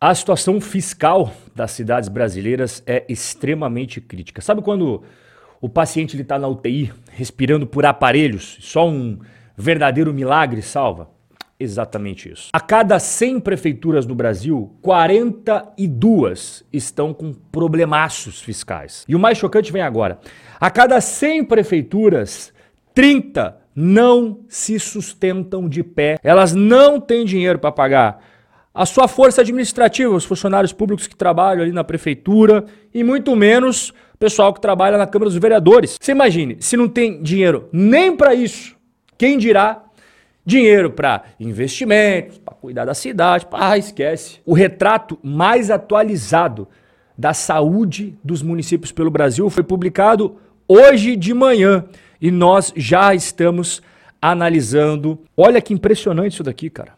A situação fiscal das cidades brasileiras é extremamente crítica. Sabe quando o paciente está na UTI, respirando por aparelhos, só um verdadeiro milagre salva? Exatamente isso. A cada 100 prefeituras no Brasil, 42 estão com problemaços fiscais. E o mais chocante vem agora. A cada 100 prefeituras, 30 não se sustentam de pé. Elas não têm dinheiro para pagar a sua força administrativa, os funcionários públicos que trabalham ali na prefeitura e muito menos o pessoal que trabalha na Câmara dos Vereadores. Você imagine, se não tem dinheiro nem para isso, quem dirá dinheiro para investimentos, para cuidar da cidade, ah, esquece. O retrato mais atualizado da saúde dos municípios pelo Brasil foi publicado hoje de manhã e nós já estamos analisando. Olha que impressionante isso daqui, cara.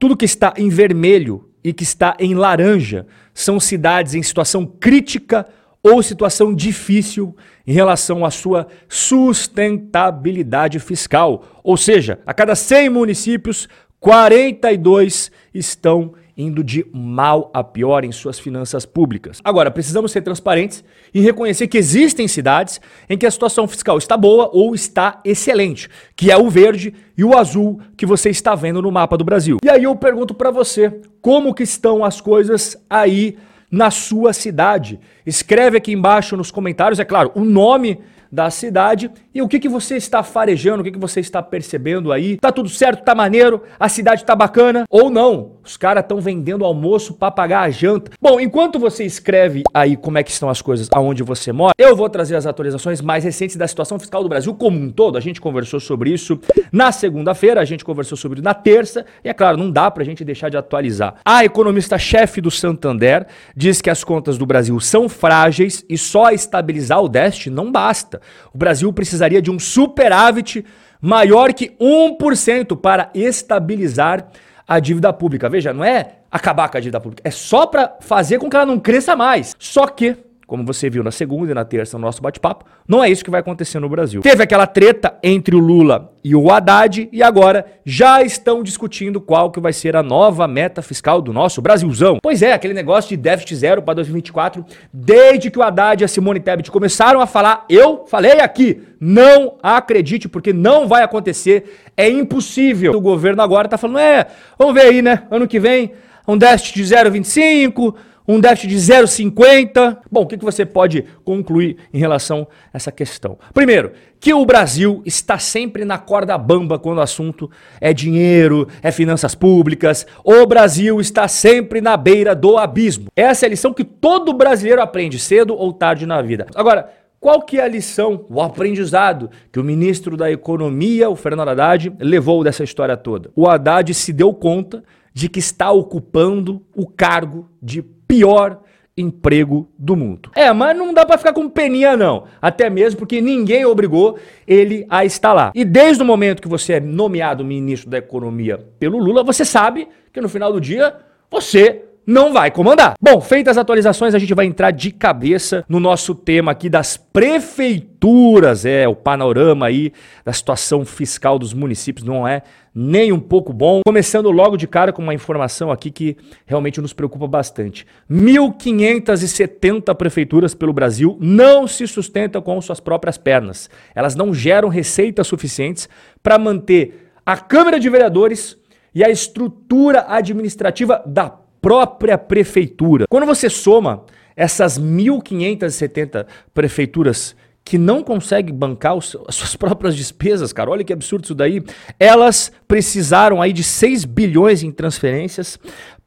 Tudo que está em vermelho e que está em laranja são cidades em situação crítica ou situação difícil em relação à sua sustentabilidade fiscal. Ou seja, a cada 100 municípios, 42 estão indo de mal a pior em suas finanças públicas. Agora, precisamos ser transparentes e reconhecer que existem cidades em que a situação fiscal está boa ou está excelente, que é o verde e o azul que você está vendo no mapa do Brasil. E aí eu pergunto para você, como que estão as coisas aí na sua cidade? Escreve aqui embaixo nos comentários, é claro, o nome da cidade e o que, que você está farejando, o que, que você está percebendo aí. Tá tudo certo, tá maneiro, a cidade tá bacana ou não? Os caras estão vendendo almoço para pagar a janta. Bom, enquanto você escreve aí como é que estão as coisas aonde você mora, eu vou trazer as atualizações mais recentes da situação fiscal do Brasil como um todo. A gente conversou sobre isso na segunda-feira, a gente conversou sobre isso na terça, e é claro, não dá pra gente deixar de atualizar. A economista-chefe do Santander diz que as contas do Brasil são frágeis e só estabilizar o déficit não basta. O Brasil precisaria de um superávit maior que 1% para estabilizar a dívida pública. Veja, não é acabar com a dívida pública, é só para fazer com que ela não cresça mais. Só que como você viu na segunda e na terça no nosso bate-papo, não é isso que vai acontecer no Brasil. Teve aquela treta entre o Lula e o Haddad e agora já estão discutindo qual que vai ser a nova meta fiscal do nosso Brasilzão. Pois é, aquele negócio de déficit zero para 2024, desde que o Haddad e a Simone Tebet começaram a falar, eu falei aqui, não acredite porque não vai acontecer, é impossível. O governo agora tá falando, é, vamos ver aí, né, ano que vem, um déficit de 0,25, um déficit de 0,50. Bom, o que você pode concluir em relação a essa questão? Primeiro, que o Brasil está sempre na corda bamba quando o assunto é dinheiro, é finanças públicas. O Brasil está sempre na beira do abismo. Essa é a lição que todo brasileiro aprende cedo ou tarde na vida. Agora, qual que é a lição, o aprendizado que o ministro da Economia, o Fernando Haddad, levou dessa história toda? O Haddad se deu conta de que está ocupando o cargo de pior emprego do mundo. É, mas não dá para ficar com peninha não, até mesmo porque ninguém obrigou ele a estar lá. E desde o momento que você é nomeado ministro da Economia pelo Lula, você sabe que no final do dia você não vai comandar. Bom, feitas as atualizações, a gente vai entrar de cabeça no nosso tema aqui das prefeituras. É, o panorama aí da situação fiscal dos municípios não é nem um pouco bom. Começando logo de cara com uma informação aqui que realmente nos preocupa bastante. 1.570 prefeituras pelo Brasil não se sustentam com suas próprias pernas. Elas não geram receitas suficientes para manter a Câmara de Vereadores e a estrutura administrativa da própria prefeitura. Quando você soma essas 1.570 prefeituras que não conseguem bancar os, as suas próprias despesas, cara, olha que absurdo isso daí, elas precisaram aí de 6 bilhões em transferências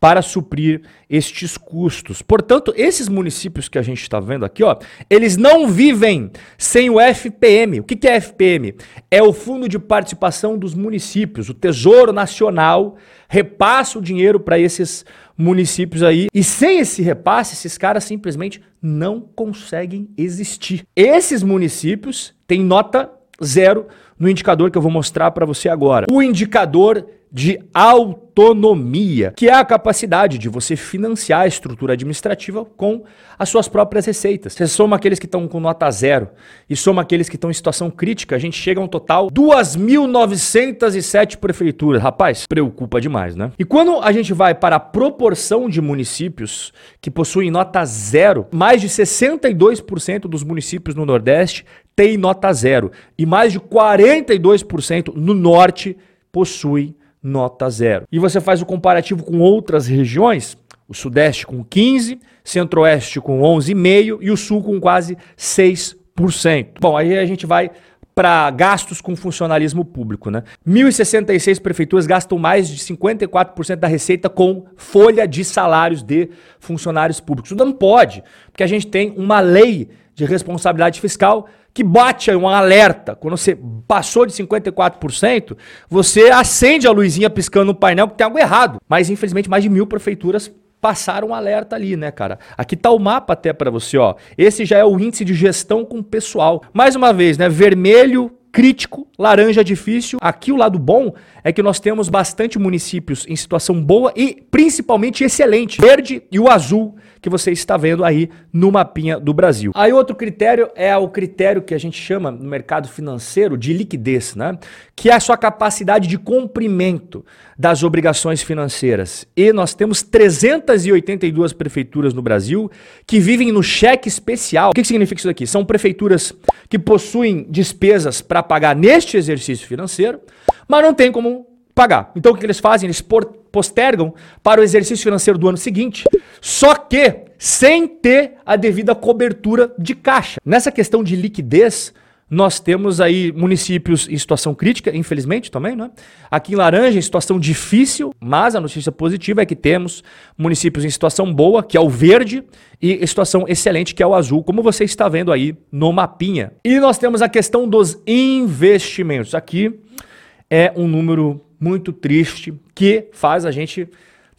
para suprir estes custos. Portanto, esses municípios que a gente está vendo aqui, ó, eles não vivem sem o FPM. O que, que é FPM? É o Fundo de Participação dos Municípios. O Tesouro Nacional repassa o dinheiro para esses municípios aí. E sem esse repasse, esses caras simplesmente não conseguem existir. Esses municípios têm nota zero no indicador que eu vou mostrar para você agora. O indicador de autonomia, que é a capacidade de você financiar a estrutura administrativa com as suas próprias receitas. Você soma aqueles que estão com nota zero e soma aqueles que estão em situação crítica, a gente chega a um total 2.907 prefeituras. Rapaz, preocupa demais, né? E quando a gente vai para a proporção de municípios que possuem nota zero, mais de 62% dos municípios no Nordeste têm nota zero e mais de 42% no Norte possuem nota zero. E você faz o comparativo com outras regiões, o Sudeste com 15, Centro-Oeste com 11,5 e o Sul com quase 6%. Bom, aí a gente vai para gastos com funcionalismo público, né? 1.066 prefeituras gastam mais de 54% da receita com folha de salários de funcionários públicos. Isso não pode, porque a gente tem uma lei de responsabilidade fiscal que bate um alerta. Quando você passou de 54%, você acende a luzinha piscando no painel que tem algo errado. Mas infelizmente mais de mil prefeituras passaram um alerta ali, né, cara? Aqui tá o mapa até para você, ó. Esse já é o índice de gestão com pessoal. Mais uma vez, né, vermelho, crítico, laranja difícil. Aqui o lado bom é que nós temos bastante municípios em situação boa e principalmente excelente. Verde e o azul que você está vendo aí no mapinha do Brasil. Aí outro critério é o critério que a gente chama no mercado financeiro de liquidez, né? Que é a sua capacidade de cumprimento das obrigações financeiras. E nós temos 382 prefeituras no Brasil que vivem no cheque especial. O que significa isso aqui? São prefeituras que possuem despesas para pagar neste exercício financeiro, mas não tem como pagar. Então o que eles fazem? Eles postergam para o exercício financeiro do ano seguinte, só que sem ter a devida cobertura de caixa. Nessa questão de liquidez, nós temos aí municípios em situação crítica, infelizmente também, né? Aqui em Laranja, em situação difícil, mas a notícia positiva é que temos municípios em situação boa, que é o verde, e em situação excelente, que é o azul, como você está vendo aí no mapinha. E nós temos a questão dos investimentos. Aqui é um número muito triste que faz a gente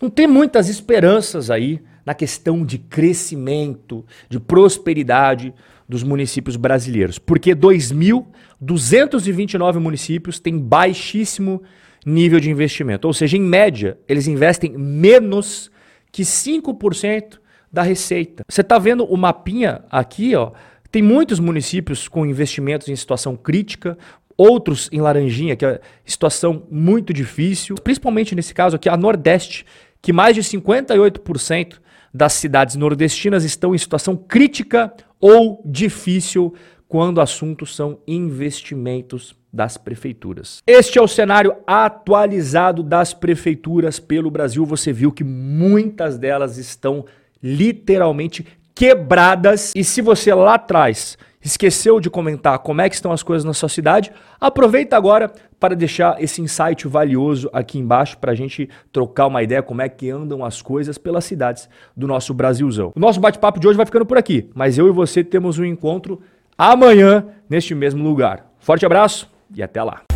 não ter muitas esperanças aí na questão de crescimento, de prosperidade dos municípios brasileiros. Porque 2.229 municípios têm baixíssimo nível de investimento. Ou seja, em média, eles investem menos que 5% da receita. Você está vendo o mapinha aqui, ó. Tem muitos municípios com investimentos em situação crítica, outros em Laranjinha, que é situação muito difícil, principalmente nesse caso aqui, a Nordeste, que mais de 58% das cidades nordestinas estão em situação crítica ou difícil quando assuntos são investimentos das prefeituras. Este é o cenário atualizado das prefeituras pelo Brasil. Você viu que muitas delas estão literalmente quebradas. E se você lá atrás esqueceu de comentar como é que estão as coisas na sua cidade, aproveita agora para deixar esse insight valioso aqui embaixo para a gente trocar uma ideia como é que andam as coisas pelas cidades do nosso Brasilzão. O nosso bate-papo de hoje vai ficando por aqui, mas eu e você temos um encontro amanhã neste mesmo lugar. Forte abraço e até lá.